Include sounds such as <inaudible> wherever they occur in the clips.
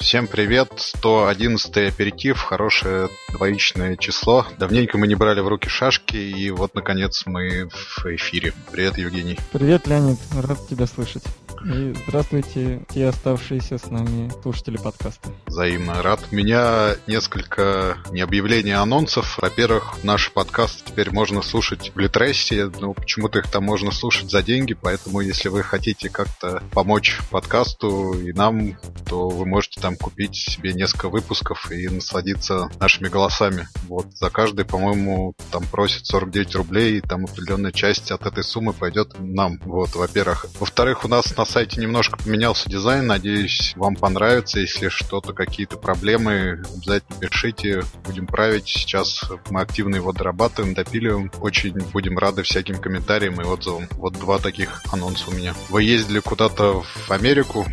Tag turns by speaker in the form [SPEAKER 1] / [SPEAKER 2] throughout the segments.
[SPEAKER 1] Всем привет, 111 аперитив, хорошее двоичное число. Давненько мы не брали в руки шашки, и вот, наконец, мы в эфире. Привет, Евгений.
[SPEAKER 2] Привет, Леонид, рад тебя слышать. И здравствуйте, те оставшиеся с нами слушатели подкаста.
[SPEAKER 1] Взаимно рад. У меня несколько не объявлений, а анонсов. Во-первых, наш подкаст теперь можно слушать в Литресе, но почему-то их там можно слушать за деньги, поэтому если вы хотите как-то помочь подкасту и нам, то вы можете там купить себе несколько выпусков и насладиться нашими голосами. Вот, за каждый, по-моему, там просят 49 рублей, и там определенная часть от этой суммы пойдет нам. Вот, во-первых. Во-вторых, у нас на сайте немножко поменялся дизайн. Надеюсь, вам понравится. Если что-то, какие-то проблемы, обязательно пишите. Будем править. Сейчас мы активно его дорабатываем, допиливаем. Очень будем рады всяким комментариям и отзывам. Вот два таких анонса у меня. Вы ездили куда-то в Америку?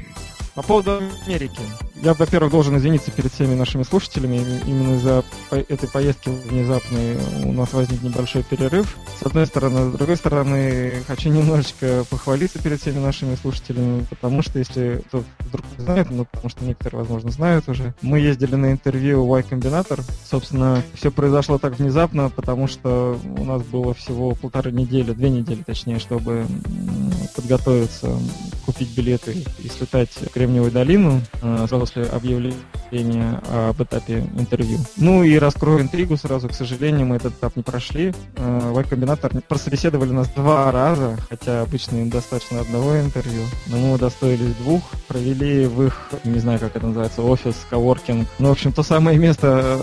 [SPEAKER 2] По поводу Америки. Я, во-первых, должен извиниться перед всеми нашими слушателями. Именно из-за этой поездки внезапной у нас возник небольшой перерыв. С одной стороны. С другой стороны, хочу немножечко похвалиться перед всеми нашими слушателями, потому что, если кто вдруг не знает, ну, потому что некоторые, возможно, знают уже, мы ездили на интервью Y Combinator. Собственно, все произошло так внезапно, потому что у нас было всего полторы недели, две недели, точнее, чтобы подготовиться, купить билеты и слетать в Кремниевую долину э, сразу после объявления об этапе интервью. Ну и раскрою интригу сразу, к сожалению, мы этот этап не прошли. Э, прособеседовали нас два раза, хотя обычно им достаточно одного интервью, но мы удостоились двух, провели в их, не знаю, как это называется, офис, коворкинг. Ну, в общем, то самое место,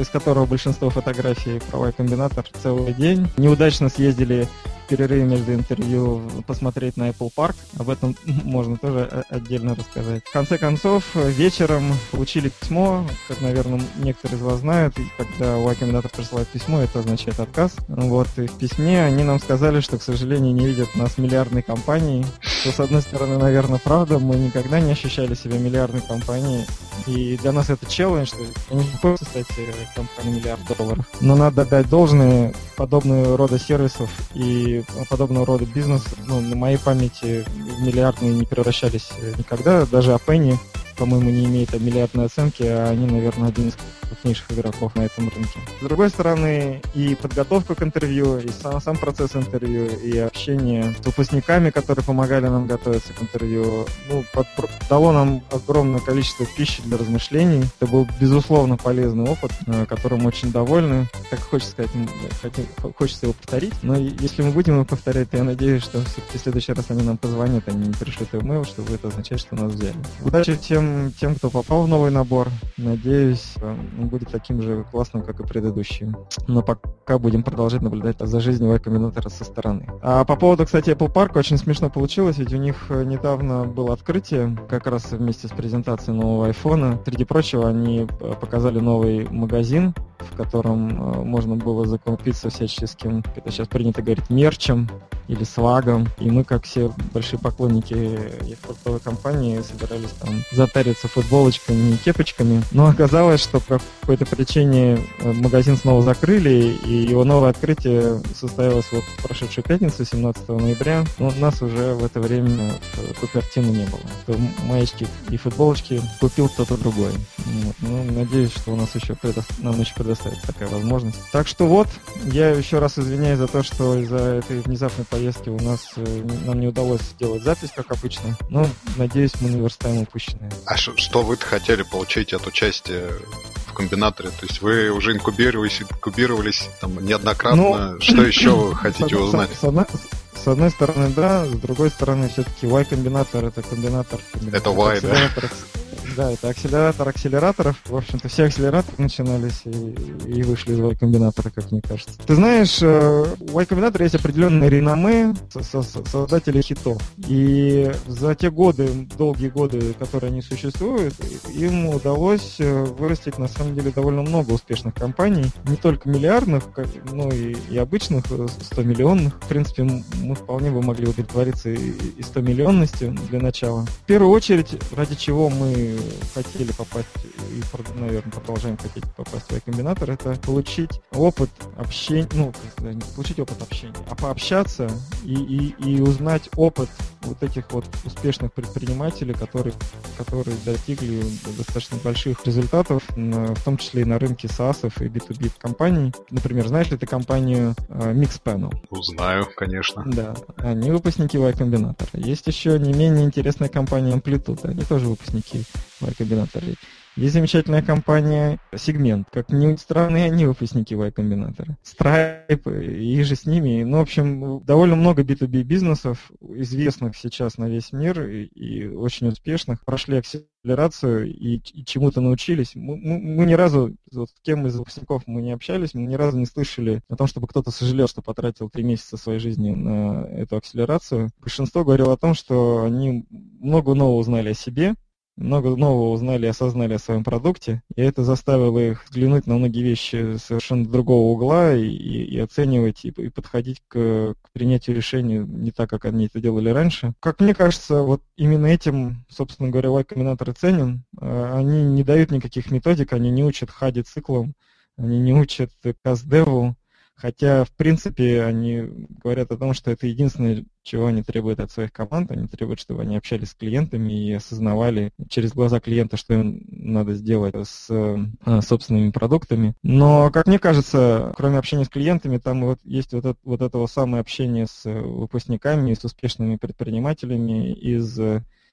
[SPEAKER 2] из которого большинство фотографий про Y-комбинатор целый день. Неудачно съездили перерыве между интервью посмотреть на Apple Park. Об этом <laughs> можно тоже отдельно рассказать. В конце концов, вечером получили письмо, как, наверное, некоторые из вас знают, когда у Акимдата присылает письмо, это означает отказ. Вот, и в письме они нам сказали, что, к сожалению, не видят нас миллиардной компанией. Что, с одной стороны, наверное, правда, мы никогда не ощущали себя миллиардной компанией, и для нас это челлендж, что не хочется стать э, компанией миллиард долларов. Но надо дать должное подобного рода сервисов и подобного рода бизнес, ну, на моей памяти миллиардные не превращались никогда. Даже Апенни, по-моему, не имеет миллиардной оценки, а они, наверное, один из крупнейших игроков на этом рынке. С другой стороны, и подготовка к интервью, и сам, сам процесс интервью, и общение с выпускниками, которые помогали нам готовиться к интервью, ну, под, дало нам огромное количество пищи для размышлений. Это был, безусловно, полезный опыт, э, которым очень довольны. Так хочется сказать, хочется его повторить, но если мы будем его повторять, то я надеюсь, что все-таки в следующий раз они нам позвонят, они не пришлют имейл, что это означает, что нас взяли. Удачи тем, тем, кто попал в новый набор. Надеюсь, будет таким же классным, как и предыдущий. Но пока будем продолжать наблюдать за жизнью Y Combinator со стороны. А по поводу, кстати, Apple Park очень смешно получилось, ведь у них э, недавно было открытие, как раз вместе с презентацией нового iPhone. Среди прочего, они э, показали новый магазин, в котором э, можно было закупиться всяческим, это сейчас принято говорить, мерчем или свагом. И мы, как все большие поклонники фруктовой компании, собирались там затариться футболочками и кепочками. Но оказалось, что какой-то причине э, магазин снова закрыли, и его новое открытие состоялось вот в прошедшую пятницу, 17 ноября. Но нас уже в это время Купертина не было. То маечки и футболочки купил кто-то другой. Вот. Ну, надеюсь, что у нас еще предо... нам еще предоставится такая возможность. Так что вот, я еще раз извиняюсь за то, что из-за этой внезапной поездки у нас э, нам не удалось сделать запись, как обычно. Но, надеюсь, мы наверстаем упущенное.
[SPEAKER 1] А что вы хотели получить от участия комбинаторе? То есть вы уже инкубировались, инкубировались там неоднократно. Ну, что <laughs> еще вы хотите узнать?
[SPEAKER 2] С одной, с одной стороны, да, с другой стороны, все-таки Y-комбинатор это комбинатор.
[SPEAKER 1] Это Y, да?
[SPEAKER 2] Да, это акселератор акселераторов. В общем-то, все акселераторы начинались и, и вышли из Y-комбинатора, как мне кажется. Ты знаешь, э, у Y-комбинатора есть определенные реноме со со создателей хитов. И за те годы, долгие годы, которые они существуют, им удалось э, вырастить, на самом деле, довольно много успешных компаний. Не только миллиардных, но и, и обычных, 100-миллионных. Э, в принципе, мы вполне бы могли удовлетвориться и, и 100-миллионностью для начала. В первую очередь, ради чего мы хотели попасть и, наверное, продолжаем хотеть попасть в Y-комбинатор, это получить опыт общения, ну, не получить опыт общения, а пообщаться и, и, и узнать опыт вот этих вот успешных предпринимателей, которые, которые достигли достаточно больших результатов, в том числе и на рынке SaaS и B2B компаний. Например, знаешь ли ты компанию э, Mixpanel?
[SPEAKER 1] Знаю, конечно.
[SPEAKER 2] Да, они выпускники Y Combinator. Есть еще не менее интересная компания Amplitude, они тоже выпускники Y Combinator. Есть замечательная компания Segment. Как ни странно, они выпускники Y-комбинатора. Stripe и же с ними. Ну, в общем, довольно много B2B бизнесов, известных сейчас на весь мир и, и очень успешных, прошли акселерацию и, и чему-то научились. Мы, мы, мы ни разу, вот с кем из выпускников мы не общались, мы ни разу не слышали о том, чтобы кто-то сожалел, что потратил три месяца своей жизни на эту акселерацию. Большинство говорило о том, что они много нового узнали о себе, много нового узнали и осознали о своем продукте, и это заставило их взглянуть на многие вещи совершенно другого угла и, и оценивать и, и подходить к, к принятию решений не так, как они это делали раньше. Как мне кажется, вот именно этим, собственно говоря, Y-комбинатор ценен. А, они не дают никаких методик, они не учат хади циклом, они не учат каст-деву, Хотя, в принципе, они говорят о том, что это единственное, чего они требуют от своих команд. Они требуют, чтобы они общались с клиентами и осознавали через глаза клиента, что им надо сделать с э, собственными продуктами. Но, как мне кажется, кроме общения с клиентами, там вот есть вот, это, вот этого самое общение с выпускниками, с успешными предпринимателями из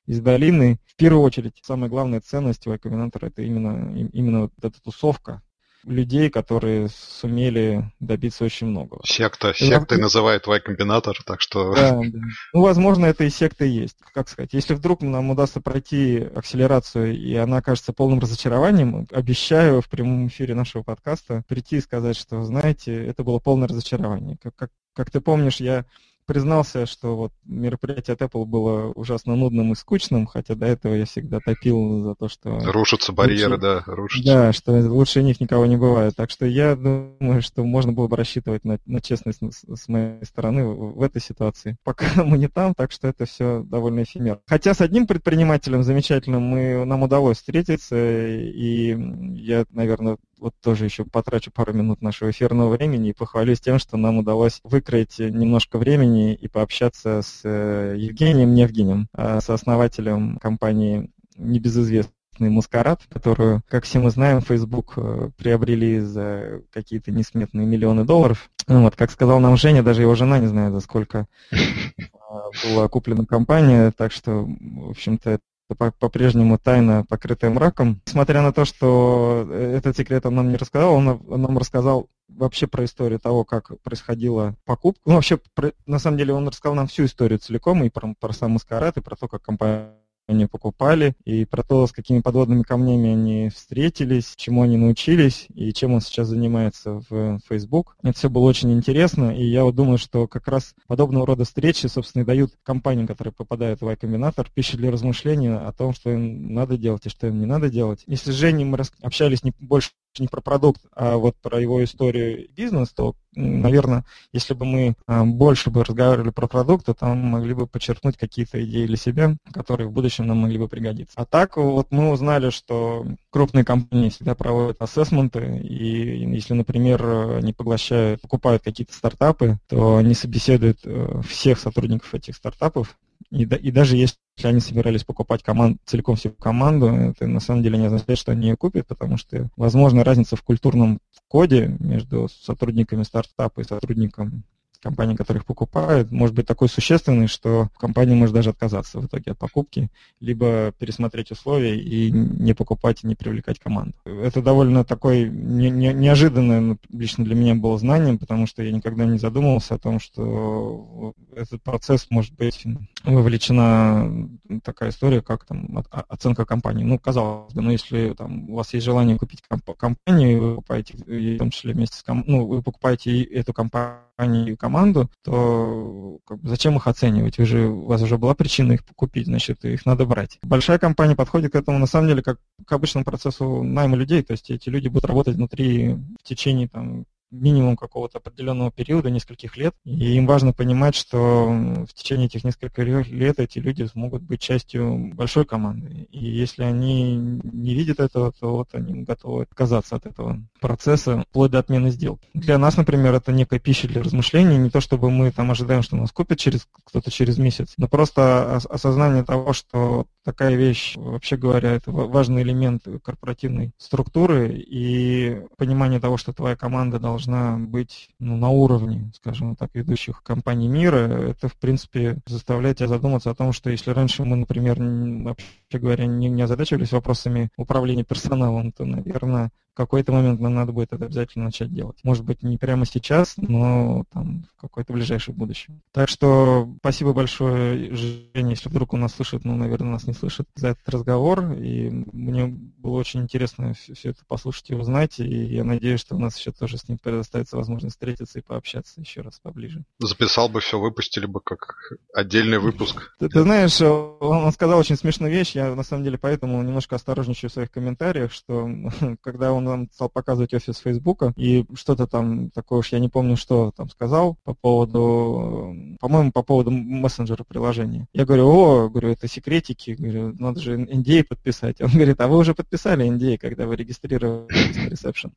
[SPEAKER 2] из долины. В первую очередь, самая главная ценность комбинатора это именно, именно вот эта тусовка, людей, которые сумели добиться очень многого.
[SPEAKER 1] Секта, сектой и... называют Y-комбинатор, так что...
[SPEAKER 2] Да, да. Ну, возможно, это и секта есть. Как сказать, если вдруг нам удастся пройти акселерацию, и она кажется полным разочарованием, обещаю в прямом эфире нашего подкаста прийти и сказать, что, знаете, это было полное разочарование. Как, как, как ты помнишь, я признался, что вот мероприятие от Apple было ужасно нудным и скучным, хотя до этого я всегда топил за то, что...
[SPEAKER 1] Рушатся барьеры, лучше... да, рушатся.
[SPEAKER 2] Да, что лучше них никого не бывает. Так что я думаю, что можно было бы рассчитывать на, на честность с, моей стороны в, в этой ситуации. Пока <laughs> мы не там, так что это все довольно эфемерно. Хотя с одним предпринимателем замечательным мы, нам удалось встретиться, и я, наверное, вот тоже еще потрачу пару минут нашего эфирного времени и похвалюсь тем, что нам удалось выкроить немножко времени и пообщаться с э, Евгением Невгинем, э, сооснователем компании небезызвестной Маскарад, которую, как все мы знаем, Facebook э, приобрели за какие-то несметные миллионы долларов. Ну, вот, как сказал нам Женя, даже его жена не знает, за сколько <laughs> была куплена компания, так что, в общем-то, по-прежнему тайна, покрытая мраком. Несмотря на то, что э, этот секрет он нам не рассказал, он нам рассказал вообще про историю того, как происходила покупка. Ну, вообще, про, на самом деле, он рассказал нам всю историю целиком, и про, про сам маскарад, и про то, как компания они покупали, и про то, с какими подводными камнями они встретились, чему они научились, и чем он сейчас занимается в Facebook. Это все было очень интересно, и я вот думаю, что как раз подобного рода встречи, собственно, и дают компаниям, которые попадают в Y-комбинатор, пищу для размышления о том, что им надо делать и что им не надо делать. Если с Женей мы общались не больше не про продукт, а вот про его историю бизнес, то, наверное, если бы мы а, больше бы разговаривали про продукт, то там могли бы подчеркнуть какие-то идеи для себя, которые в будущем нам могли бы пригодиться. А так вот мы узнали, что крупные компании всегда проводят ассессменты, и если, например, не поглощают, покупают какие-то стартапы, то они собеседуют э, всех сотрудников этих стартапов, и, и даже если они собирались покупать команд, целиком всю команду, это на самом деле не означает, что они ее купят, потому что, возможно, разница в культурном коде между сотрудниками стартапа и сотрудником компании, которых покупают, может быть такой существенный, что компания может даже отказаться в итоге от покупки, либо пересмотреть условия и не покупать и не привлекать команду. Это довольно такой не, не, неожиданное ну, лично для меня было знанием, потому что я никогда не задумывался о том, что этот процесс может быть вовлечена такая история, как там оценка компании. Ну, казалось бы, но если там, у вас есть желание купить комп- компанию, вы покупаете, в том числе вместе с ком- ну, вы покупаете эту компанию компанию и команду, то как бы, зачем их оценивать? Вы же, у вас уже была причина их купить, значит, их надо брать. Большая компания подходит к этому, на самом деле, как к обычному процессу найма людей, то есть эти люди будут работать внутри в течение там, минимум какого-то определенного периода, нескольких лет, и им важно понимать, что в течение этих нескольких лет эти люди смогут быть частью большой команды. И если они не видят этого, то вот они готовы отказаться от этого процесса вплоть до отмены сделки. Для нас, например, это некая пища для размышлений, не то чтобы мы там ожидаем, что нас купят через кто-то через месяц, но просто осознание того, что такая вещь, вообще говоря, это важный элемент корпоративной структуры и понимание того, что твоя команда должна быть ну, на уровне, скажем так, ведущих компаний мира, это, в принципе, заставляет тебя задуматься о том, что если раньше мы, например, вообще говоря, не, не озадачивались вопросами управления персоналом, то, наверное, в какой-то момент нам надо будет это обязательно начать делать. Может быть, не прямо сейчас, но там в какое-то ближайшее будущее. Так что спасибо большое, Женя, если вдруг у нас слышит, ну, наверное, нас не слышит, за этот разговор. И мне было очень интересно все, все это послушать и узнать. И я надеюсь, что у нас еще тоже с ним предоставится возможность встретиться и пообщаться еще раз поближе.
[SPEAKER 1] Записал бы все, выпустили бы как отдельный выпуск.
[SPEAKER 2] Ты, ты знаешь, он, он сказал очень смешную вещь. Я на самом деле поэтому немножко осторожничаю в своих комментариях, что <laughs> когда он нам стал показывать офис Фейсбука, и что-то там такое уж я не помню, что там сказал по поводу, по-моему, по поводу мессенджера приложения. Я говорю, о, говорю, это секретики, говорю, надо же NDA подписать. Он говорит, а вы уже подписали NDA, когда вы регистрировались ресепшн.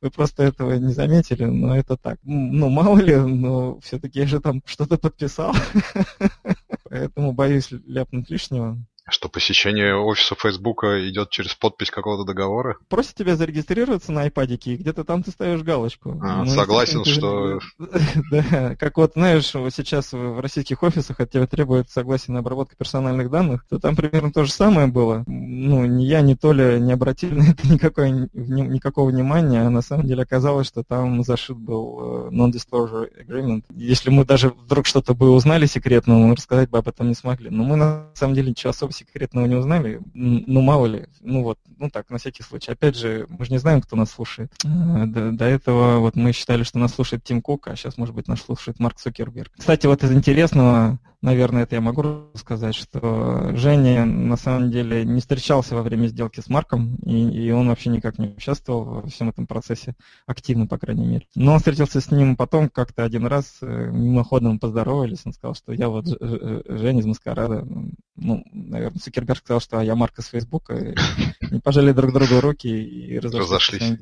[SPEAKER 2] Вы просто этого не заметили, но это так. Ну, мало ли, но все-таки я же там что-то подписал. Поэтому боюсь ляпнуть лишнего.
[SPEAKER 1] Что посещение офиса Фейсбука идет через подпись какого-то договора?
[SPEAKER 2] Просит тебя зарегистрироваться на iPad, и где-то там ты ставишь галочку.
[SPEAKER 1] А, ну, согласен, что... <laughs>
[SPEAKER 2] Да, как вот, знаешь, вот сейчас в российских офисах от тебя требует согласие на обработку персональных данных, то там примерно то же самое было. Ну, ни я, ни Толя не обратили <laughs> на это никакой, никакого внимания, а на самом деле оказалось, что там зашит был э, non-disclosure agreement. Если мы даже вдруг что-то бы узнали секретно, мы рассказать бы об этом не смогли. Но мы на самом деле ничего особо секретного не узнали. Ну, мало ли. Ну вот, ну так, на всякий случай. Опять же, мы же не знаем, кто нас слушает. А, до, до этого вот мы считали, что нас слушает Тим Кук, а сейчас, может быть, нас слушает Марк Цукерберг. Кстати, вот из интересного, наверное, это я могу сказать, что Женя на самом деле не встречался во время сделки с Марком, и, и он вообще никак не участвовал во всем этом процессе, активно, по крайней мере. Но он встретился с ним потом как-то один раз, э, мимоходом поздоровались, он сказал, что я вот Женя из Маскарада, ну, наверное, Цукерберг сказал, что я Марк из Фейсбука, <laughs> не пожали друг другу руки и разошлись. разошлись.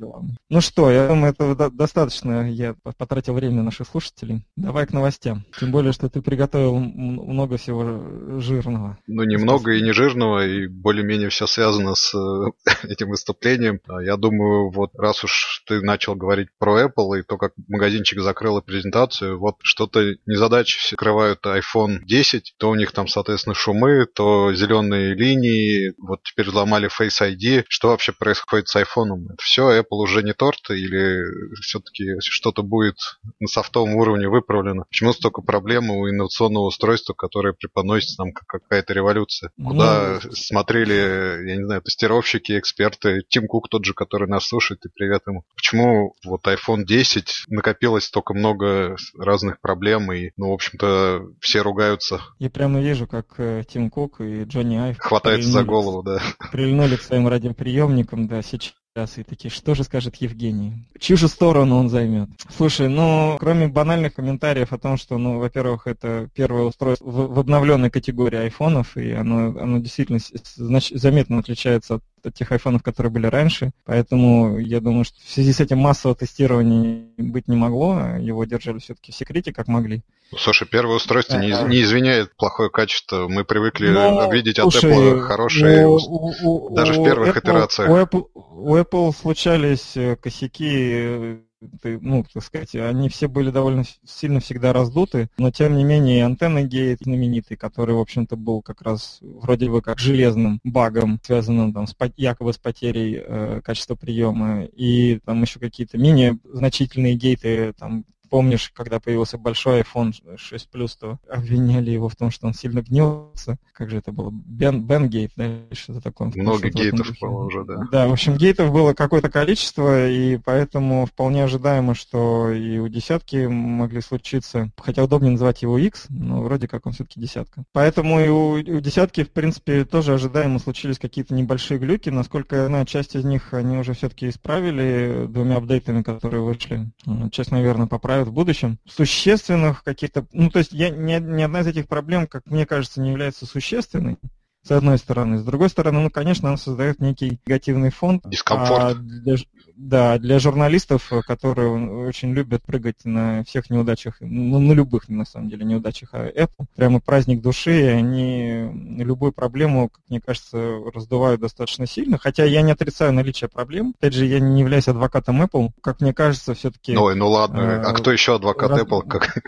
[SPEAKER 2] Ну что, я думаю, этого достаточно. Я потратил время на наших слушателей. Давай к новостям. Тем более, что ты приготовил много всего жирного.
[SPEAKER 1] Ну, немного и не жирного, и более-менее все связано с э, <laughs> этим выступлением. А я думаю, вот раз уж ты начал говорить про Apple и то, как магазинчик закрыл презентацию, вот что-то незадачи скрывают iPhone 10, то у них там, соответственно, шумы, то зеленые линии, вот теперь взломали Face ID. Что вообще происходит с iPhone? Это все, Apple уже не торт или все-таки что-то будет на софтовом уровне выправлено? Почему столько проблем у инновационного устройства, которое преподносится нам как какая-то революция? Куда ну... смотрели, я не знаю, тестировщики, эксперты, Тим Кук тот же, который нас слушает, и привет ему. Почему вот iPhone 10 накопилось столько много разных проблем, и, ну, в общем-то, все ругаются.
[SPEAKER 2] Я прямо вижу, как э, Тим Кук и Джонни Айв
[SPEAKER 1] хватается за голову, да.
[SPEAKER 2] Прильнули к своим радиоприемникам, да, сейчас и такие, что же скажет Евгений? Чью же сторону он займет? Слушай, ну, кроме банальных комментариев о том, что, ну, во-первых, это первое устройство в, в обновленной категории айфонов, и оно, оно действительно знач, заметно отличается от тех айфонов, которые были раньше. Поэтому я думаю, что в связи с этим массового тестирования быть не могло. Его держали все-таки в секрете, как могли.
[SPEAKER 1] Слушай, первое устройство не, не извиняет плохое качество. Мы привыкли Но, ну, видеть слушай, от Apple хорошие, у, у, у, даже в первых Apple, итерациях.
[SPEAKER 2] У Apple, у Apple случались э, косяки э, ну, так сказать, они все были довольно сильно всегда раздуты, но тем не менее антенна гейт знаменитый, который, в общем-то, был как раз вроде бы как железным багом, связанным там с, якобы с потерей э, качества приема, и там еще какие-то менее значительные гейты там помнишь, когда появился большой iPhone 6 Plus, то обвиняли его в том, что он сильно гнился. Как же это было? Бен, Бен Гейт, да, что-то такое.
[SPEAKER 1] Много гейтов было уже, да.
[SPEAKER 2] Да, в общем, гейтов было какое-то количество, и поэтому вполне ожидаемо, что и у десятки могли случиться, хотя удобнее называть его X, но вроде как он все-таки десятка. Поэтому и у, и у десятки, в принципе, тоже ожидаемо случились какие-то небольшие глюки. Насколько я знаю, часть из них они уже все-таки исправили двумя апдейтами, которые вышли. Часть, наверное, поправят в будущем. Существенных каких-то... Ну, то есть я, ни, ни одна из этих проблем, как мне кажется, не является существенной с одной стороны. С другой стороны, ну, конечно, он создает некий негативный фон.
[SPEAKER 1] Дискомфорт. А
[SPEAKER 2] для, да, для журналистов, которые очень любят прыгать на всех неудачах, ну, на любых, на самом деле, неудачах Apple, прямо праздник души, и они любую проблему, как мне кажется, раздувают достаточно сильно, хотя я не отрицаю наличие проблем. Опять же, я не являюсь адвокатом Apple, как мне кажется, все-таки...
[SPEAKER 1] Ой, ну ладно, э, а кто еще адвокат раз... Apple? Как?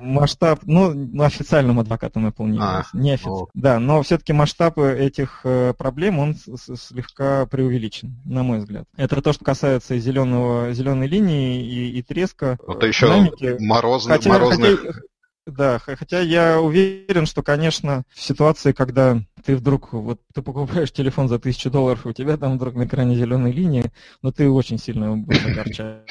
[SPEAKER 2] Масштаб, ну, официальным адвокатом Apple не а, не официально. Да, но все-таки масштаб этих э, проблем, он слегка преувеличен, на мой взгляд. Это то, что касается зеленого, зеленой линии и, и треска.
[SPEAKER 1] Это еще динамики. морозный, хотя, морозных...
[SPEAKER 2] Хотя, да, хотя я уверен, что, конечно, в ситуации, когда ты вдруг, вот ты покупаешь телефон за тысячу долларов, у тебя там вдруг на экране зеленой линии, но ты очень сильно будешь огорчать.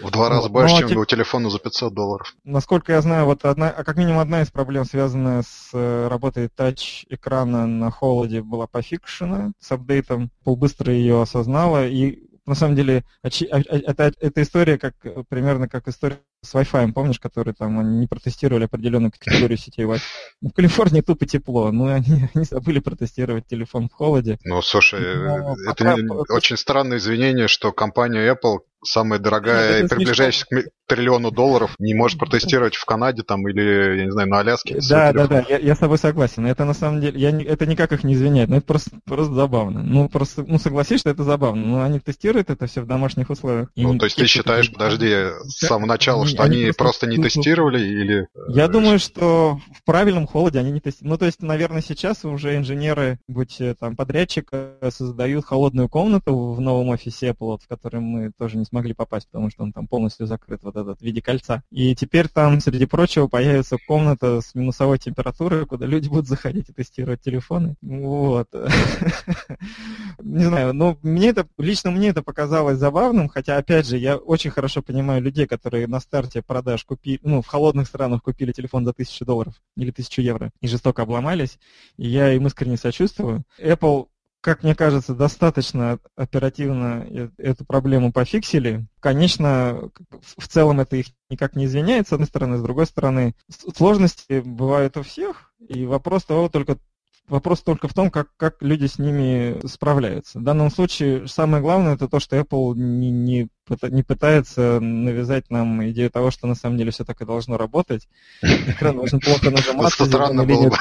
[SPEAKER 1] В два раза больше, но, чем тип... у телефона за 500 долларов.
[SPEAKER 2] Насколько я знаю, вот одна, а как минимум одна из проблем, связанная с э, работой тач-экрана на холоде, была пофикшена с апдейтом. Пол быстро ее осознала, и на самом деле, это, это история как примерно как история с Wi-Fi, помнишь, который там они не протестировали определенную категорию сетей Wi-Fi. Ну, в Калифорнии тупо тепло, ну они, <laughs> они забыли протестировать телефон в холоде.
[SPEAKER 1] Ну, слушай, Но это пока... не, очень странное извинение, что компания Apple самая дорогая и приближающаяся к триллиону долларов не может протестировать в Канаде там или, я не знаю, на Аляске.
[SPEAKER 2] Да, да, да, я, я с тобой согласен. Это на самом деле, я, это никак их не извиняет, но это просто, просто забавно. Ну, просто, ну, согласись, что это забавно. Ну, они тестируют это все в домашних условиях.
[SPEAKER 1] Ну, то есть ты считаешь, подожди, с самого начала, что они, они просто, просто не тестировали или...
[SPEAKER 2] Я э, думаю, что в правильном холоде они не тестировали. Ну, то есть, наверное, сейчас уже инженеры, будь э, там подрядчик, создают холодную комнату в новом офисе Apple, в который мы тоже не смогли попасть, потому что он там полностью закрыт вот этот в виде кольца. И теперь там, среди прочего, появится комната с минусовой температурой, куда люди будут заходить и тестировать телефоны. Вот. <laughs> Не знаю, но мне это, лично мне это показалось забавным, хотя, опять же, я очень хорошо понимаю людей, которые на старте продаж купили, ну, в холодных странах купили телефон за тысячу долларов или тысячу евро и жестоко обломались, и я им искренне сочувствую. Apple как мне кажется, достаточно оперативно эту проблему пофиксили. Конечно, в целом это их никак не извиняет, с одной стороны, с другой стороны, сложности бывают у всех, и вопрос того только Вопрос только в том, как, как люди с ними справляются. В данном случае самое главное это то, что Apple не, не, не пытается навязать нам идею того, что на самом деле все так и должно работать. Экран должен плохо <laughs> нажиматься.
[SPEAKER 1] Странно было бы.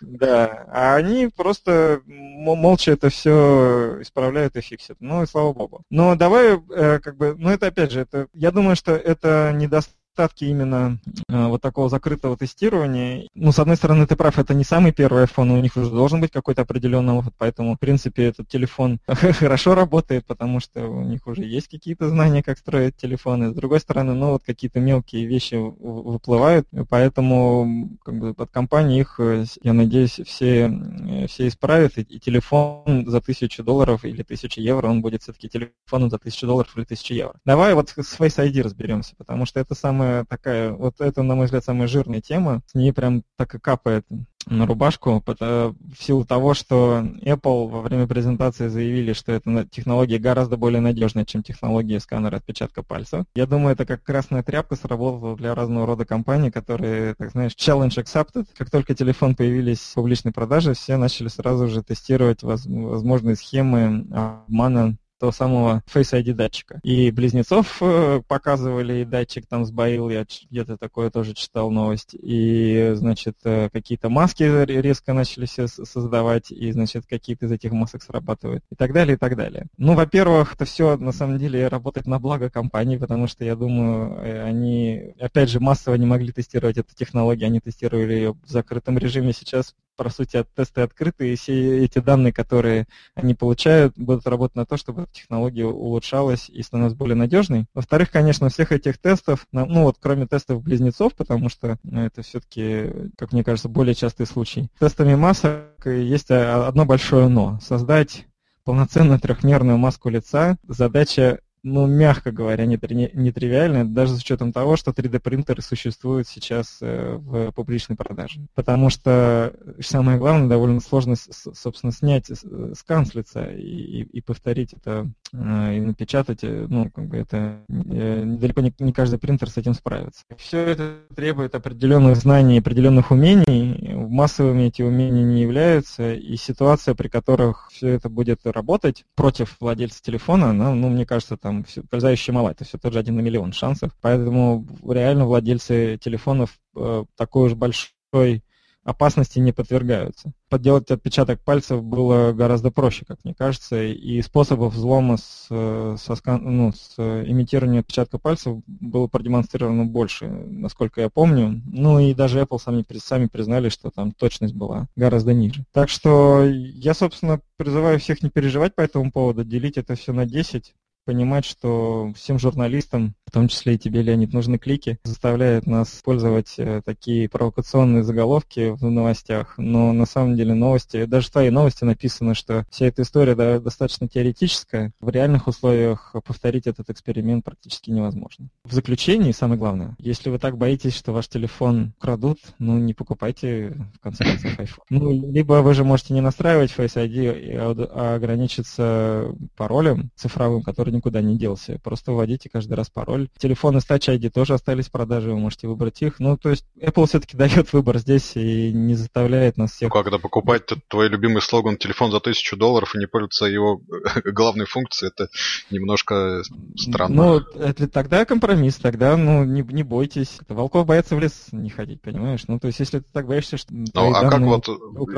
[SPEAKER 2] Да, а они просто молча это все исправляют и фиксят. Ну и слава богу. Но давай, э, как бы, ну это опять же, это, я думаю, что это недостаточно недостатки именно э, вот такого закрытого тестирования. Ну, с одной стороны, ты прав, это не самый первый iPhone, у них уже должен быть какой-то определенный опыт, поэтому, в принципе, этот телефон <laughs> хорошо работает, потому что у них уже есть какие-то знания, как строить телефоны. С другой стороны, ну, вот какие-то мелкие вещи выплывают, поэтому как бы под компанией их, э, я надеюсь, все, э, все исправят, и, и телефон за тысячу долларов или тысячу евро, он будет все-таки телефоном за тысячу долларов или тысячу евро. Давай вот с Face ID разберемся, потому что это самое самая такая, вот это, на мой взгляд, самая жирная тема. С ней прям так и капает на рубашку, в силу того, что Apple во время презентации заявили, что эта технология гораздо более надежная, чем технология сканера отпечатка пальца. Я думаю, это как красная тряпка сработала для разного рода компаний, которые, так знаешь, challenge accepted. Как только телефон появились в публичной продаже, все начали сразу же тестировать возможные схемы обмана того самого Face ID датчика. И близнецов э, показывали, и датчик там сбоил, я где-то такое тоже читал новость. И, значит, э, какие-то маски резко начали все создавать, и, значит, какие-то из этих масок срабатывают, и так далее, и так далее. Ну, во-первых, это все, на самом деле, работает на благо компании, потому что, я думаю, э, они, опять же, массово не могли тестировать эту технологию, они тестировали ее в закрытом режиме сейчас по сути, тесты открыты, и все эти данные, которые они получают, будут работать на то, чтобы технология улучшалась и становилась более надежной. Во-вторых, конечно, всех этих тестов, ну вот кроме тестов близнецов, потому что ну, это все-таки, как мне кажется, более частый случай, тестами масок есть одно большое но. Создать полноценную трехмерную маску лица задача ну, мягко говоря, нетривиально, даже с учетом того, что 3D-принтеры существуют сейчас э, в публичной продаже. Потому что самое главное, довольно сложно, собственно, снять скан с лица и, и повторить это э, и напечатать, э, ну, как бы это далеко не, не каждый принтер с этим справится. Все это требует определенных знаний, определенных умений. Массовыми эти умения не являются, и ситуация, при которых все это будет работать против владельца телефона, она, ну, мне кажется, там там пользующие мало, это все тот же один на миллион шансов. Поэтому реально владельцы телефонов э, такой уж большой опасности не подвергаются. Подделать отпечаток пальцев было гораздо проще, как мне кажется, и способов взлома с, со скан, ну, с имитированием отпечатка пальцев было продемонстрировано больше, насколько я помню. Ну и даже Apple сами, сами признали, что там точность была гораздо ниже. Так что я, собственно, призываю всех не переживать по этому поводу, делить это все на 10, понимать, что всем журналистам, в том числе и тебе, Леонид, нужны клики, заставляют нас использовать э, такие провокационные заголовки в новостях, но на самом деле новости, даже в твоей новости написано, что вся эта история да, достаточно теоретическая, в реальных условиях повторить этот эксперимент практически невозможно. В заключении, самое главное, если вы так боитесь, что ваш телефон крадут, ну не покупайте в конце концов iPhone. Ну, либо вы же можете не настраивать Face ID, а ограничиться паролем цифровым, который никуда не делся. Просто вводите каждый раз пароль. Телефоны с Touch ID тоже остались в продаже, вы можете выбрать их. Ну, то есть Apple все-таки <laughs> дает выбор здесь и не заставляет нас всех...
[SPEAKER 1] Ну, когда покупать твой любимый слоган «телефон за тысячу долларов» и не пользоваться его <laughs> главной функцией, это немножко странно.
[SPEAKER 2] Ну, это тогда компромисс, тогда, ну, не, не бойтесь. Волков боятся в лес не ходить, понимаешь? Ну, то есть, если ты так боишься, что...
[SPEAKER 1] Ну, а как вот...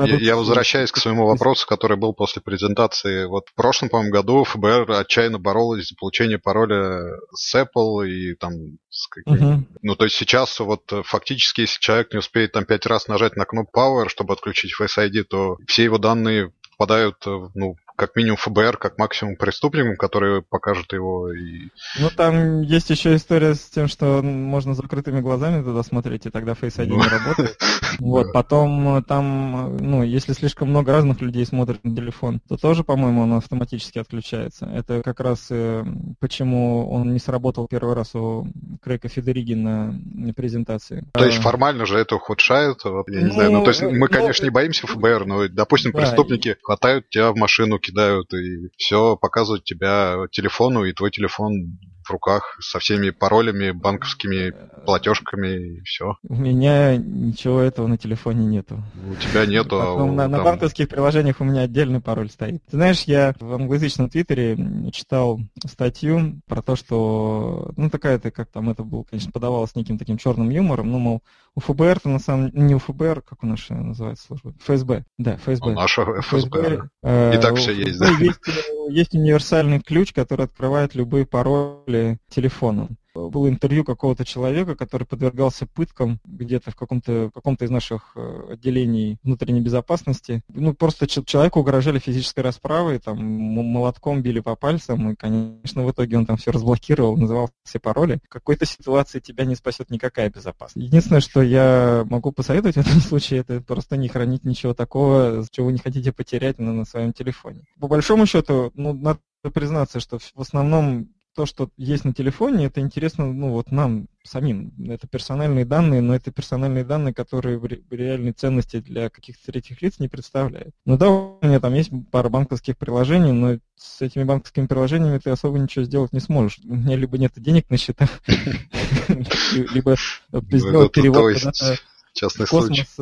[SPEAKER 1] Я, я возвращаюсь к своему вопросу, который был после презентации. Вот в прошлом, по-моему, году ФБР отчаянно боролся боролась за получение пароля с Apple и там с каким... uh-huh. Ну, то есть сейчас вот э, фактически, если человек не успеет там пять раз нажать на кнопку Power, чтобы отключить Face ID, то все его данные попадают, э, ну, как минимум ФБР, как максимум преступникам, которые покажут его. И...
[SPEAKER 2] Ну, там есть еще история с тем, что можно закрытыми глазами туда смотреть, и тогда Face ID не ну. работает. <laughs> Вот, потом э, там, э, ну, если слишком много разных людей смотрит на телефон, то тоже, по-моему, он автоматически отключается. Это как раз э, почему он не сработал первый раз у Крейка Федериги на презентации.
[SPEAKER 1] То есть формально же это ухудшает? Вот, я не ну, знаю. Ну, то есть мы, конечно, не боимся ФБР, но, допустим, преступники хватают тебя в машину, кидают, и все показывают тебя телефону, и твой телефон в руках со всеми паролями, банковскими платежками и все.
[SPEAKER 2] У меня ничего этого на телефоне нету.
[SPEAKER 1] У тебя нету.
[SPEAKER 2] А у, на, там... на банковских приложениях у меня отдельный пароль стоит. Ты знаешь, я в англоязычном твиттере читал статью про то, что, ну такая-то, как там это было, конечно, подавалось неким таким черным юмором, ну, мол, у ФБР, то на самом не у ФБР, как у нашей называется служба? ФСБ. Да, ФСБ. У
[SPEAKER 1] нашего ФСБ. ФСБ э, и так все есть, да?
[SPEAKER 2] Есть, есть универсальный ключ, который открывает любые пароли телефона было интервью какого-то человека, который подвергался пыткам где-то в каком-то каком из наших э, отделений внутренней безопасности. Ну, просто человеку угрожали физической расправой, там, молотком били по пальцам, и, конечно, в итоге он там все разблокировал, называл все пароли. В какой-то ситуации тебя не спасет никакая безопасность. Единственное, что я могу посоветовать в этом случае, это просто не хранить ничего такого, чего вы не хотите потерять на, на своем телефоне. По большому счету, ну, надо признаться, что в основном то, что есть на телефоне, это интересно, ну, вот нам самим. Это персональные данные, но это персональные данные, которые в реальной ценности для каких-то третьих лиц не представляют. Ну да, у меня там есть пара банковских приложений, но с этими банковскими приложениями ты особо ничего сделать не сможешь. У меня либо нет денег на счетах, <laughs> либо сделать перевод в космос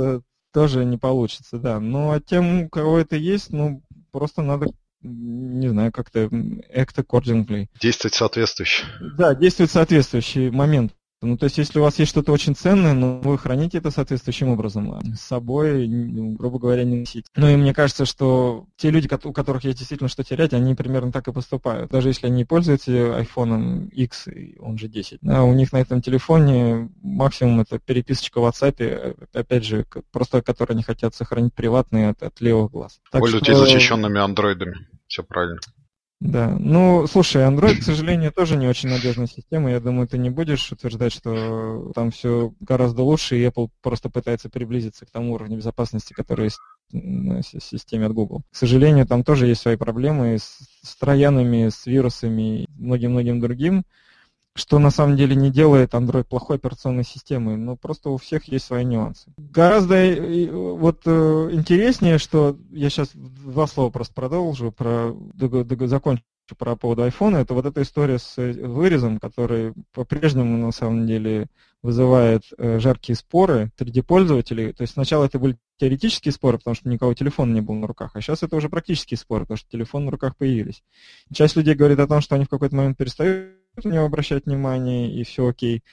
[SPEAKER 2] тоже не получится, да. Но ну, а тем, у кого это есть, ну, просто надо не знаю, как-то act accordingly.
[SPEAKER 1] Действовать соответствующе.
[SPEAKER 2] Да, действовать соответствующий момент Ну, то есть, если у вас есть что-то очень ценное, ну, вы храните это соответствующим образом. А с собой, грубо говоря, не носить. Ну, и мне кажется, что те люди, у которых есть действительно что терять, они примерно так и поступают. Даже если они пользуются iPhone X, он же 10, да, у них на этом телефоне максимум это переписочка в WhatsApp, э, опять же, просто которые они хотят сохранить приватные от, от левых глаз.
[SPEAKER 1] Так Пользуйтесь что... защищенными андроидами. Все правильно.
[SPEAKER 2] Да, ну, слушай, Android, к сожалению, тоже не очень надежная система. Я думаю, ты не будешь утверждать, что там все гораздо лучше, и Apple просто пытается приблизиться к тому уровню безопасности, который есть на системе от Google. К сожалению, там тоже есть свои проблемы с, с троянами, с вирусами и многим-многим другим что на самом деле не делает Android плохой операционной системой, но просто у всех есть свои нюансы. Гораздо э, вот э, интереснее, что я сейчас два слова просто продолжу, про, закончу про поводу iPhone, это вот эта история с э, вырезом, который по-прежнему на самом деле вызывает жаркие споры среди пользователей. То есть сначала это были теоретические споры, потому что никого телефона не было на руках, а сейчас это уже практические споры, потому что телефон на руках появились. Часть людей говорит о том, что они в какой-то момент перестают на него обращать внимание, и все окей.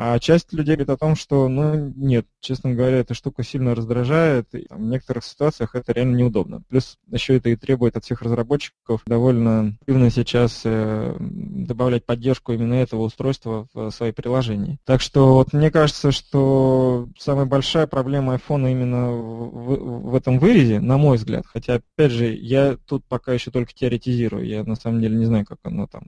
[SPEAKER 2] А часть людей говорит о том, что, ну, нет, честно говоря, эта штука сильно раздражает, и там, в некоторых ситуациях это реально неудобно. Плюс еще это и требует от всех разработчиков довольно активно сейчас э, добавлять поддержку именно этого устройства в свои приложения. Так что вот мне кажется, что самая большая проблема iPhone именно в, в этом вырезе, на мой взгляд. Хотя, опять же, я тут пока еще только теоретизирую, я на самом деле не знаю, как оно там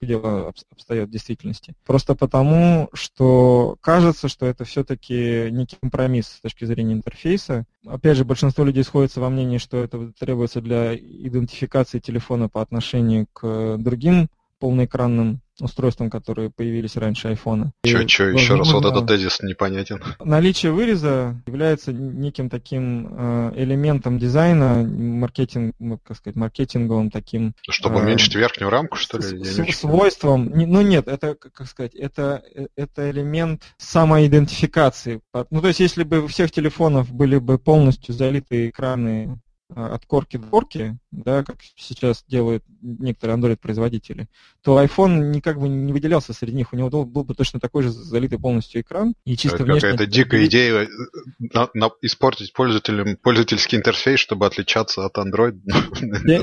[SPEAKER 2] как дело обстоят в действительности. Просто потому, что кажется, что это все-таки некий компромисс с точки зрения интерфейса. Опять же, большинство людей сходится во мнении, что это требуется для идентификации телефона по отношению к другим полноэкранным устройствам, которые появились раньше айфона.
[SPEAKER 1] Че, че, еще раз, вот этот тезис непонятен. <laughs>
[SPEAKER 2] Наличие выреза является неким таким э, элементом дизайна, маркетинг, ну, как сказать, маркетинговым таким...
[SPEAKER 1] Чтобы э, уменьшить верхнюю рамку, что ли?
[SPEAKER 2] С, свойством, ну нет, это, как сказать, это, э, это элемент самоидентификации. Ну то есть, если бы у всех телефонов были бы полностью залиты экраны от корки до корки, да, как сейчас делают некоторые Android-производители, то iPhone никак бы не выделялся среди них. У него был, бы точно такой же залитый полностью экран.
[SPEAKER 1] И чисто Это какая-то дикая идея э, на, на, испортить пользователям пользовательский интерфейс, чтобы отличаться от Android.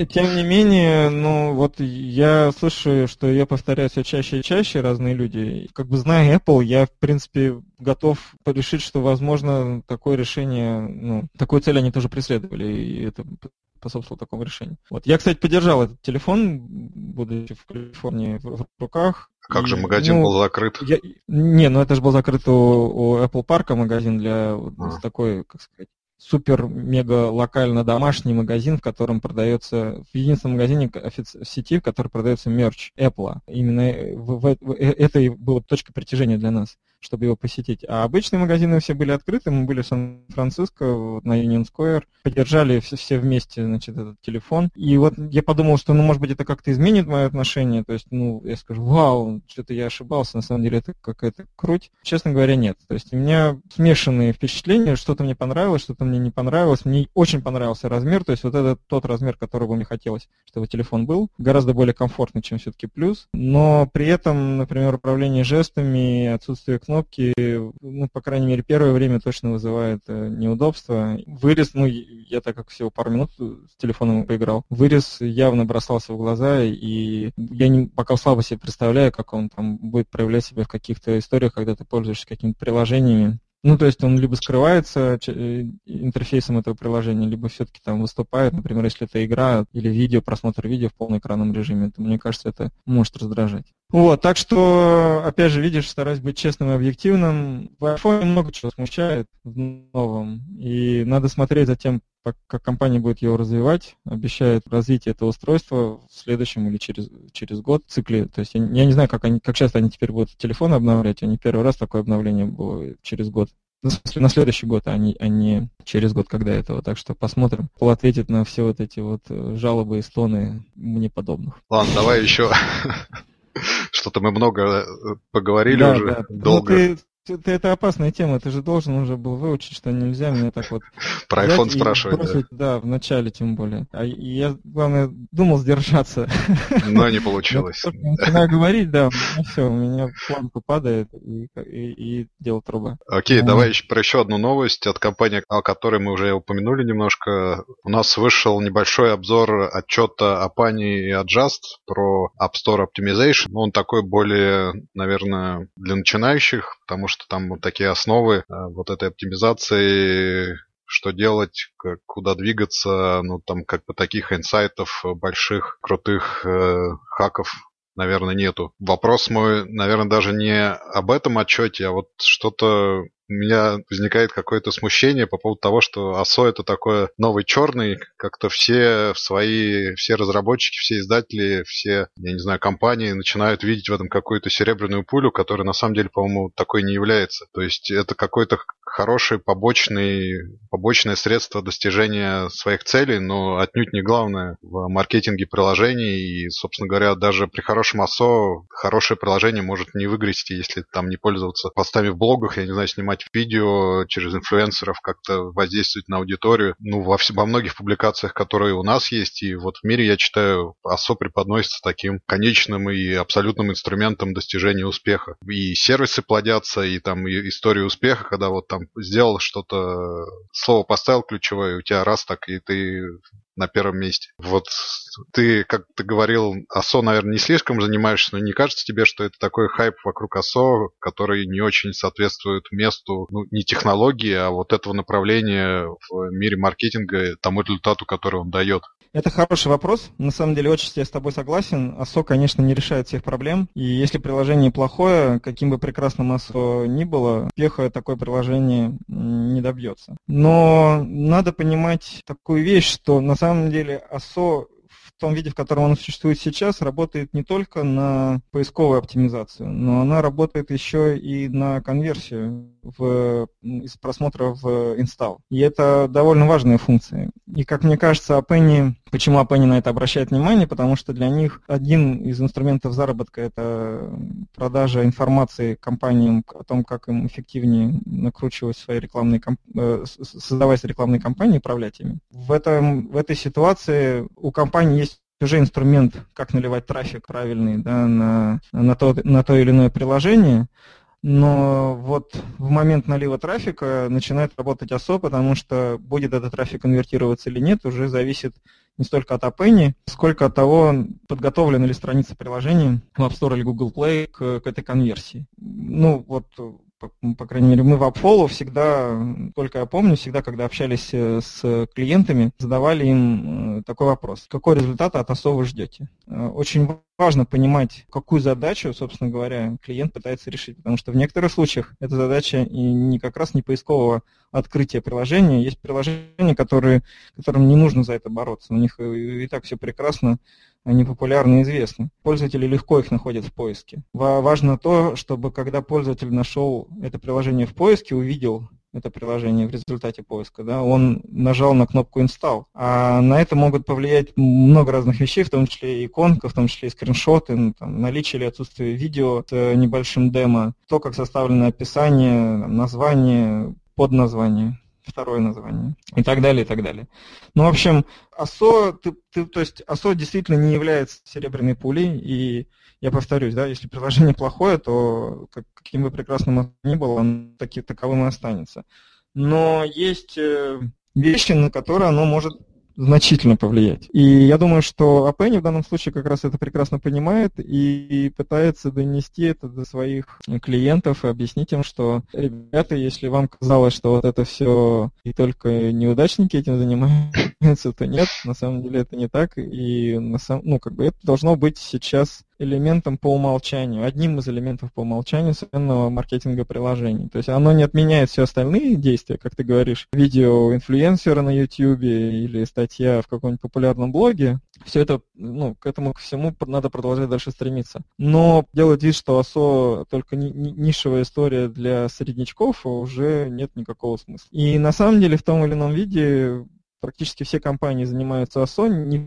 [SPEAKER 2] Тем не менее, ну вот я слышу, что я повторяю все чаще и чаще разные люди. Как бы зная Apple, я в принципе готов решить, что возможно такое решение, ну, такую цель они тоже преследовали. И это способствовало такому решению. Вот. Я, кстати, поддержал этот телефон, будучи в Калифорнии в, руках.
[SPEAKER 1] Как и, же магазин ну, был закрыт?
[SPEAKER 2] Я, не, ну это же был закрыт у, у Apple парка магазин для а. такой, как сказать, супер-мега локально домашний магазин, в котором продается, в единственном магазине в сети, в котором продается мерч Apple. Именно в, в, в, э, это и была точка притяжения для нас чтобы его посетить. А обычные магазины все были открыты, мы были в Сан-Франциско, на Union Square, поддержали все, все вместе, значит, этот телефон. И вот я подумал, что, ну, может быть, это как-то изменит мое отношение, то есть, ну, я скажу, вау, что-то я ошибался, на самом деле это какая-то круть. Честно говоря, нет. То есть у меня смешанные впечатления, что-то мне понравилось, что-то мне не понравилось. Мне очень понравился размер, то есть вот это тот размер, которого мне хотелось, чтобы телефон был, гораздо более комфортный, чем все-таки плюс. Но при этом, например, управление жестами, отсутствие кнопки, ну, по крайней мере, первое время точно вызывает э, неудобства. Вырез, ну, я так как всего пару минут с телефоном поиграл, вырез явно бросался в глаза, и я не, пока слабо себе представляю, как он там будет проявлять себя в каких-то историях, когда ты пользуешься какими-то приложениями, ну, то есть он либо скрывается э, интерфейсом этого приложения, либо все-таки там выступает, например, если это игра или видео, просмотр видео в полноэкранном режиме, то мне кажется, это может раздражать. Вот, так что, опять же, видишь, стараюсь быть честным и объективным. В iPhone много чего смущает в новом, и надо смотреть за тем, как компания будет его развивать, обещает развитие этого устройства в следующем или через, через год цикле. То есть я, я не знаю, как, они, как часто они теперь будут телефоны обновлять, они первый раз такое обновление было через год. Ну, в смысле, на следующий год, а не, а не через год, когда этого. Так что посмотрим. Пол ответит на все вот эти вот э, жалобы и стоны мне подобных.
[SPEAKER 1] Ладно, давай еще Что-то мы много э, поговорили да, уже, да. Ну, долго.
[SPEAKER 2] Ну, ты Это, это опасная тема, ты же должен уже был выучить, что нельзя мне так вот... <laughs>
[SPEAKER 1] Про iPhone спрашивать,
[SPEAKER 2] бросить, да. Да, в начале тем более. А я, главное, думал сдержаться.
[SPEAKER 1] Но не получилось. <laughs>
[SPEAKER 2] Я начинаю говорить, да, ну все, у меня планка падает и, и, и дело труба.
[SPEAKER 1] Окей, давай еще про еще одну новость от компании, о которой мы уже упомянули немножко. У нас вышел небольшой обзор отчета Апани и Adjust про App Store Optimization. Он такой более, наверное, для начинающих, потому что там вот такие основы э, вот этой оптимизации что делать, как, куда двигаться, ну там как бы таких инсайтов больших, крутых э, хаков наверное, нету. Вопрос мой, наверное, даже не об этом отчете, а вот что-то у меня возникает какое-то смущение по поводу того, что АСО это такой новый черный, как-то все свои, все разработчики, все издатели, все, я не знаю, компании начинают видеть в этом какую-то серебряную пулю, которая на самом деле, по-моему, такой не является. То есть это какой-то хороший побочный, побочное средство достижения своих целей, но отнюдь не главное в маркетинге приложений. И, собственно говоря, даже при хорошем АСО хорошее приложение может не выгрести, если там не пользоваться постами в блогах, я не знаю, снимать снимать видео, через инфлюенсеров как-то воздействовать на аудиторию. Ну, во, во многих публикациях, которые у нас есть, и вот в мире, я читаю, АСО преподносится таким конечным и абсолютным инструментом достижения успеха. И сервисы плодятся, и там и история успеха, когда вот там сделал что-то, слово поставил ключевое, и у тебя раз так, и ты на первом месте. Вот ты, как ты говорил, АСО, наверное, не слишком занимаешься, но не кажется тебе, что это такой хайп вокруг АСО, который не очень соответствует месту, ну, не технологии, а вот этого направления в мире маркетинга, тому результату, который он дает?
[SPEAKER 2] Это хороший вопрос. На самом деле, очень я с тобой согласен. АСО, конечно, не решает всех проблем. И если приложение плохое, каким бы прекрасным АСО ни было, успеха такое приложение не добьется. Но надо понимать такую вещь, что на самом деле АСО в том виде, в котором она существует сейчас, работает не только на поисковую оптимизацию, но она работает еще и на конверсию в, из просмотра в install. И это довольно важная функция. И, как мне кажется, Appenny, почему Appenny на это обращает внимание, потому что для них один из инструментов заработка – это продажа информации компаниям о том, как им эффективнее накручивать свои рекламные, э, создавать рекламные кампании, управлять ими. В, этом, в этой ситуации у компании уже инструмент, как наливать трафик правильный да, на, на, то, на то или иное приложение, но вот в момент налива трафика начинает работать ОСО, потому что будет этот трафик конвертироваться или нет, уже зависит не столько от Appenny, сколько от того, подготовлена ли страница приложения в App Store или Google Play к, к этой конверсии. Ну, вот по, по крайней мере, мы в AppFollow всегда, только я помню, всегда, когда общались э, с клиентами, задавали им э, такой вопрос. Какой результат от ОСО вы ждете? Э, очень важно понимать, какую задачу, собственно говоря, клиент пытается решить, потому что в некоторых случаях эта задача и не как раз не поискового открытия приложения. Есть приложения, которые, которым не нужно за это бороться. У них и, и так все прекрасно они популярны и известны. Пользователи легко их находят в поиске. Важно то, чтобы когда пользователь нашел это приложение в поиске, увидел это приложение в результате поиска, да, он нажал на кнопку Install. А на это могут повлиять много разных вещей, в том числе иконка, в том числе и скриншоты, ну, там, наличие или отсутствие видео с небольшим демо, то, как составлено описание, название, подназвание второе название и так далее, и так далее. Ну, в общем, ОСО, ты, ты, то есть ОСО действительно не является серебряной пулей, и я повторюсь, да, если приложение плохое, то как, каким бы прекрасным оно ни было, оно таки, таковым и останется. Но есть э, вещи, на которые оно может значительно повлиять. И я думаю, что Апенни в данном случае как раз это прекрасно понимает и пытается донести это до своих клиентов и объяснить им, что, ребята, если вам казалось, что вот это все и только неудачники этим занимаются, то нет, на самом деле это не так. И на самом, ну, как бы это должно быть сейчас элементом по умолчанию, одним из элементов по умолчанию современного маркетинга приложений. То есть оно не отменяет все остальные действия, как ты говоришь, видео инфлюенсера на YouTube или статья в каком-нибудь популярном блоге. Все это, ну, к этому ко всему надо продолжать дальше стремиться. Но делать вид, что ОСО только ни, ни, нишевая история для среднячков, уже нет никакого смысла. И на самом деле в том или ином виде практически все компании занимаются ОСО не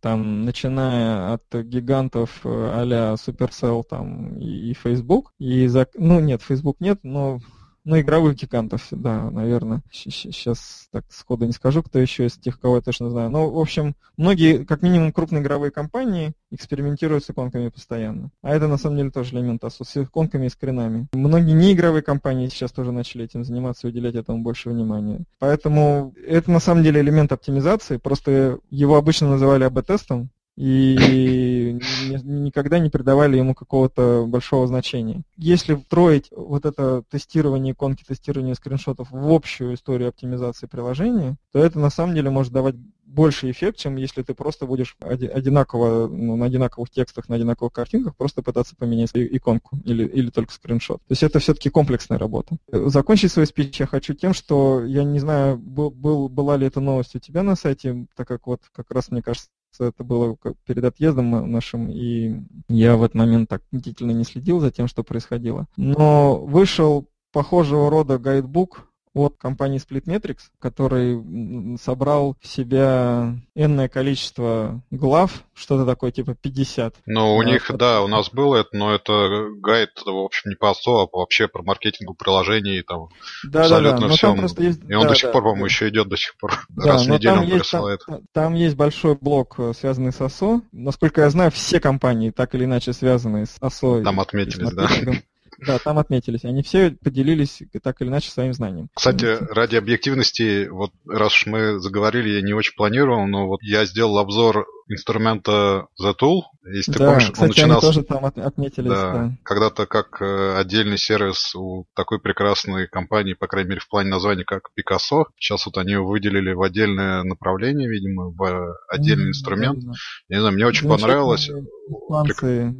[SPEAKER 2] там, начиная от гигантов э, а-ля Supercell там, и, и Facebook, и за... ну нет, Facebook нет, но ну, игровых гигантов, да, наверное. Сейчас так сходу не скажу, кто еще из тех, кого я точно знаю. Но, в общем, многие, как минимум, крупные игровые компании экспериментируют с иконками постоянно. А это, на самом деле, тоже элемент АСУ, с иконками и скринами. Многие неигровые компании сейчас тоже начали этим заниматься и уделять этому больше внимания. Поэтому это, на самом деле, элемент оптимизации. Просто его обычно называли АБ-тестом, и никогда не придавали ему какого-то большого значения. Если встроить вот это тестирование иконки, тестирование скриншотов в общую историю оптимизации приложения, то это на самом деле может давать больше эффект, чем если ты просто будешь одинаково, ну, на одинаковых текстах, на одинаковых картинках просто пытаться поменять иконку или, или только скриншот. То есть это все-таки комплексная работа. Закончить свой спич я хочу тем, что я не знаю, был, был, была ли эта новость у тебя на сайте, так как вот как раз, мне кажется, это было перед отъездом нашим, и я в этот момент так бдительно не следил за тем, что происходило. Но вышел похожего рода гайдбук от компании Splitmetrics, который собрал в себя энное количество глав, что-то такое типа 50.
[SPEAKER 1] Ну, у да, них, это... да, у нас было это, но это гайд, в общем, не по ОСО, а вообще про маркетинг приложений, там, да, абсолютно да, да. все. Есть... И он да, до сих да, пор, по-моему, да. еще идет до сих пор. <laughs> Да, Раз в неделю
[SPEAKER 2] он есть, присылает. Там, там есть большой блок, э, связанный с ОСО. Насколько я знаю, все компании так или иначе связаны с ОСО.
[SPEAKER 1] Там отметились, да. <laughs>
[SPEAKER 2] Да, там отметились. Они все поделились так или иначе своим знанием.
[SPEAKER 1] Кстати, ради объективности, вот раз уж мы заговорили, я не очень планировал, но вот я сделал обзор инструмента Ztool. Если ты
[SPEAKER 2] да, помнишь, кстати, он начинался... тоже там отметились. Да,
[SPEAKER 1] да. Когда-то как э, отдельный сервис у такой прекрасной компании, по крайней мере, в плане названия, как Picasso. Сейчас вот они его выделили в отдельное направление, видимо, в отдельный mm, инструмент. Да, да. Я не знаю, мне очень Значит, понравилось.
[SPEAKER 2] Испанцы, э,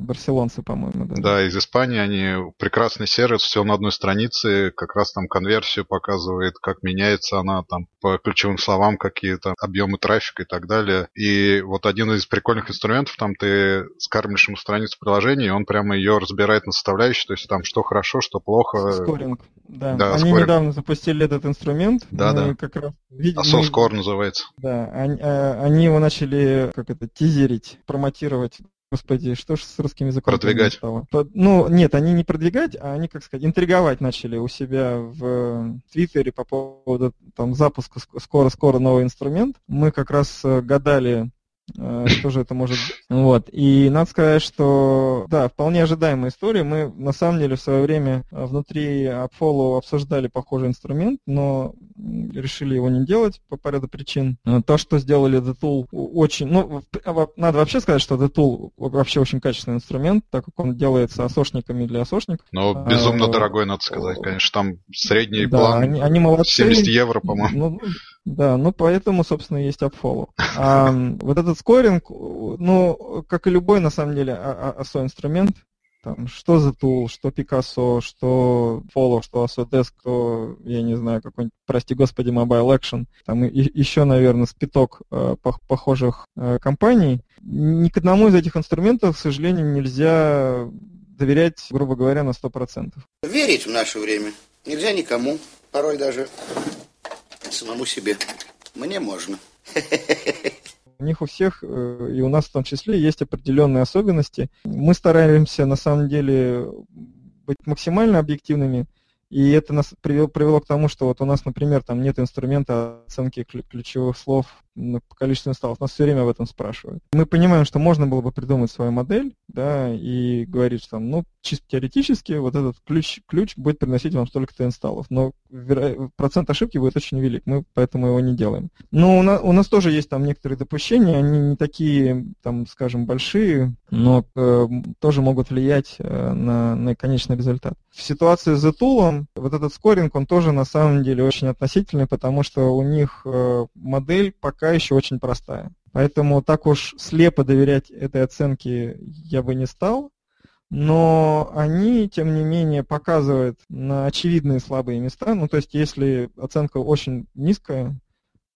[SPEAKER 2] барселонцы, по-моему, да.
[SPEAKER 1] Да, из Испании они прекрасный сервис, все на одной странице, как раз там конверсию показывает, как меняется она там по ключевым словам, какие-то объемы трафика и так далее. И вот один из прикольных инструментов, там ты скармливаешь ему страницу приложения, и он прямо ее разбирает на составляющие, то есть там что хорошо, что плохо.
[SPEAKER 2] Скоринг, да. да они скоринг. недавно запустили этот инструмент.
[SPEAKER 1] Да, да.
[SPEAKER 2] Как раз
[SPEAKER 1] видим, Score называется.
[SPEAKER 2] Да, они, а, они его начали, как это, тизерить, промотировать Господи, что ж с русским языком
[SPEAKER 1] Продвигать. Стало?
[SPEAKER 2] Ну, нет, они не продвигать, а они, как сказать, интриговать начали у себя в Твиттере по поводу там, запуска скоро-скоро новый инструмент. Мы как раз э, гадали, Э, что же это может быть. Вот. И надо сказать, что да, вполне ожидаемая история. Мы на самом деле в свое время э, внутри AppFollow обсуждали похожий инструмент, но решили его не делать по ряду причин. Э, то, что сделали The Tool, очень... Ну, надо вообще сказать, что The Tool вообще очень качественный инструмент, так как он делается осошниками для осошников.
[SPEAKER 1] Но безумно а, дорогой, надо сказать. Конечно, там средний да, план они, они молодцы. 70 евро, по-моему.
[SPEAKER 2] Ну, да, ну поэтому, собственно, есть AppFollow. А, <laughs> вот этот скоринг, ну, как и любой, на самом деле, ASO инструмент, там, что за тул, что Picasso, что Follow, что Autodesk, что, я не знаю, какой-нибудь, прости господи, Mobile Action, там и, еще, наверное, спиток э, похожих э, компаний. Ни к одному из этих инструментов, к сожалению, нельзя доверять, грубо говоря, на 100%.
[SPEAKER 3] Верить в наше время нельзя никому, порой даже самому себе. Мне можно.
[SPEAKER 2] У них у всех, э, и у нас в том числе, есть определенные особенности. Мы стараемся, на самом деле, быть максимально объективными, и это нас привело, привело к тому, что вот у нас, например, там нет инструмента оценки ключевых слов по количеству инсталлов. Нас все время об этом спрашивают. Мы понимаем, что можно было бы придумать свою модель, да, и говорить, что там, ну, чисто теоретически вот этот ключ, ключ будет приносить вам столько-то инсталлов, но процент ошибки будет очень велик, мы поэтому его не делаем. Но у нас, у нас тоже есть там некоторые допущения, они не такие, там, скажем, большие, но э, тоже могут влиять э, на, на конечный результат. В ситуации с Ztool вот этот скоринг, он тоже на самом деле очень относительный, потому что у них э, модель пока пока еще очень простая. Поэтому так уж слепо доверять этой оценке я бы не стал. Но они, тем не менее, показывают на очевидные слабые места. Ну, то есть, если оценка очень низкая,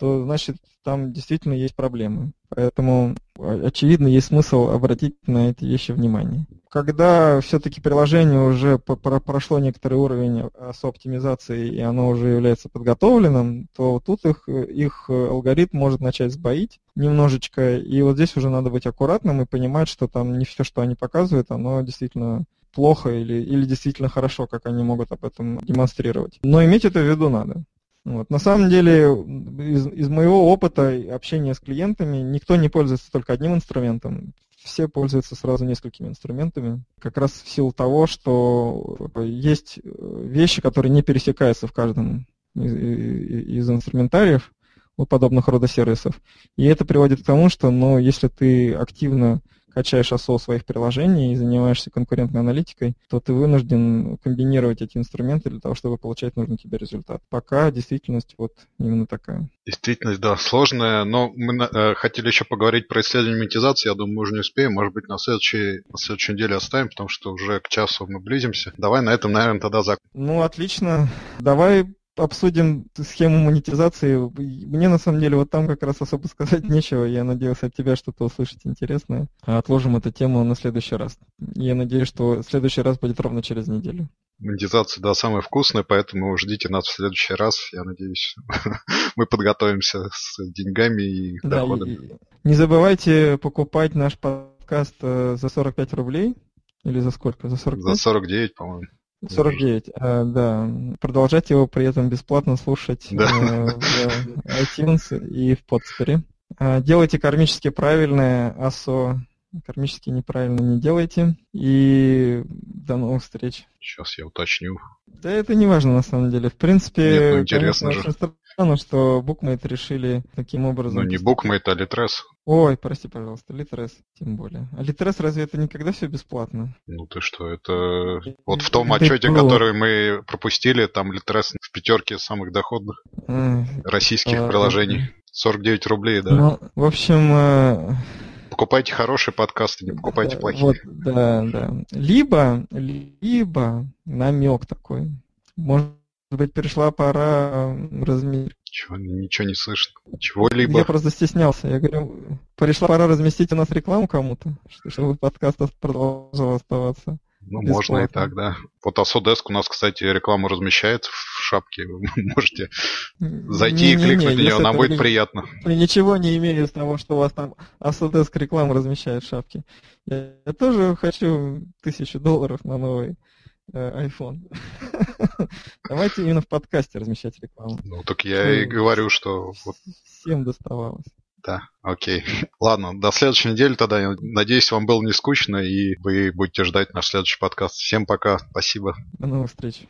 [SPEAKER 2] то значит там действительно есть проблемы. Поэтому, очевидно, есть смысл обратить на эти вещи внимание. Когда все-таки приложение уже прошло некоторый уровень оптимизации, и оно уже является подготовленным, то тут их, их алгоритм может начать сбоить немножечко, и вот здесь уже надо быть аккуратным и понимать, что там не все, что они показывают, оно действительно плохо или, или действительно хорошо, как они могут об этом демонстрировать. Но иметь это в виду надо. Вот. На самом деле, из, из моего опыта общения с клиентами, никто не пользуется только одним инструментом. Все пользуются сразу несколькими инструментами. Как раз в силу того, что есть вещи, которые не пересекаются в каждом из, из инструментариев у подобных рода сервисов. И это приводит к тому, что ну, если ты активно качаешь ASO своих приложений и занимаешься конкурентной аналитикой, то ты вынужден комбинировать эти инструменты для того, чтобы получать нужный тебе результат. Пока действительность вот именно такая.
[SPEAKER 1] Действительность, да, сложная, но мы э, хотели еще поговорить про исследование монетизации, я думаю, мы уже не успеем, может быть, на следующей, на следующей неделе оставим, потому что уже к часу мы близимся. Давай на этом, наверное, тогда закончим.
[SPEAKER 2] Ну, отлично. Давай обсудим схему монетизации. Мне на самом деле вот там как раз особо сказать нечего. Я надеялся от тебя что-то услышать интересное. А отложим эту тему на следующий раз. Я надеюсь, что следующий раз будет ровно через неделю.
[SPEAKER 1] Монетизация, да, самая вкусная, поэтому ждите нас в следующий раз. Я надеюсь, <laughs> мы подготовимся с деньгами и да, доходами. И
[SPEAKER 2] не забывайте покупать наш подкаст э, за 45 рублей. Или за сколько? За 45?
[SPEAKER 1] За 49, по-моему.
[SPEAKER 2] 49, а, да. Продолжать его при этом бесплатно слушать да. э, в iTunes и в подспере. А, делайте кармически правильное, АСО кармически неправильно не делайте. И до новых встреч.
[SPEAKER 1] Сейчас я уточню.
[SPEAKER 2] Да это не важно на самом деле. В принципе,
[SPEAKER 1] Нет, ну, интересно конечно,
[SPEAKER 2] же. Странно, что Bookmate решили таким образом.
[SPEAKER 1] Ну не Bookmate, а Litres.
[SPEAKER 2] Ой, прости, пожалуйста, Litres тем более. А Litres разве это никогда все бесплатно?
[SPEAKER 1] Ну ты что, это... Вот в том отчете, который мы пропустили, там Litres в пятерке самых доходных российских приложений. <laughs> 49 рублей, да. Ну,
[SPEAKER 2] в общем, э,
[SPEAKER 1] Покупайте хорошие подкасты, не покупайте плохие.
[SPEAKER 2] Вот, да, да. Либо, либо намек такой. Может быть, пришла пора размерить.
[SPEAKER 1] Чего, ничего не слышно. Чего-либо.
[SPEAKER 2] Я просто стеснялся. Я говорю, пришла пора разместить у нас рекламу кому-то, чтобы подкаст продолжал оставаться.
[SPEAKER 1] Ну, Бесплатно. можно и так, да. Вот Асодеск у нас, кстати, рекламу размещает в шапке. <laughs> Вы можете зайти не, и кликнуть не, не, на нее, нам будет приятно.
[SPEAKER 2] Ничего не имею из того, что у вас там Асодеск рекламу размещает в шапке. Я, я тоже хочу тысячу долларов на новый iPhone. <laughs> Давайте именно в подкасте размещать рекламу.
[SPEAKER 1] Ну, так я и говорю, что...
[SPEAKER 2] Всем доставалось.
[SPEAKER 1] Да, окей. <laughs> Ладно, до следующей недели тогда. Надеюсь, вам было не скучно, и вы будете ждать наш следующий подкаст. Всем пока, спасибо.
[SPEAKER 2] До новых встреч.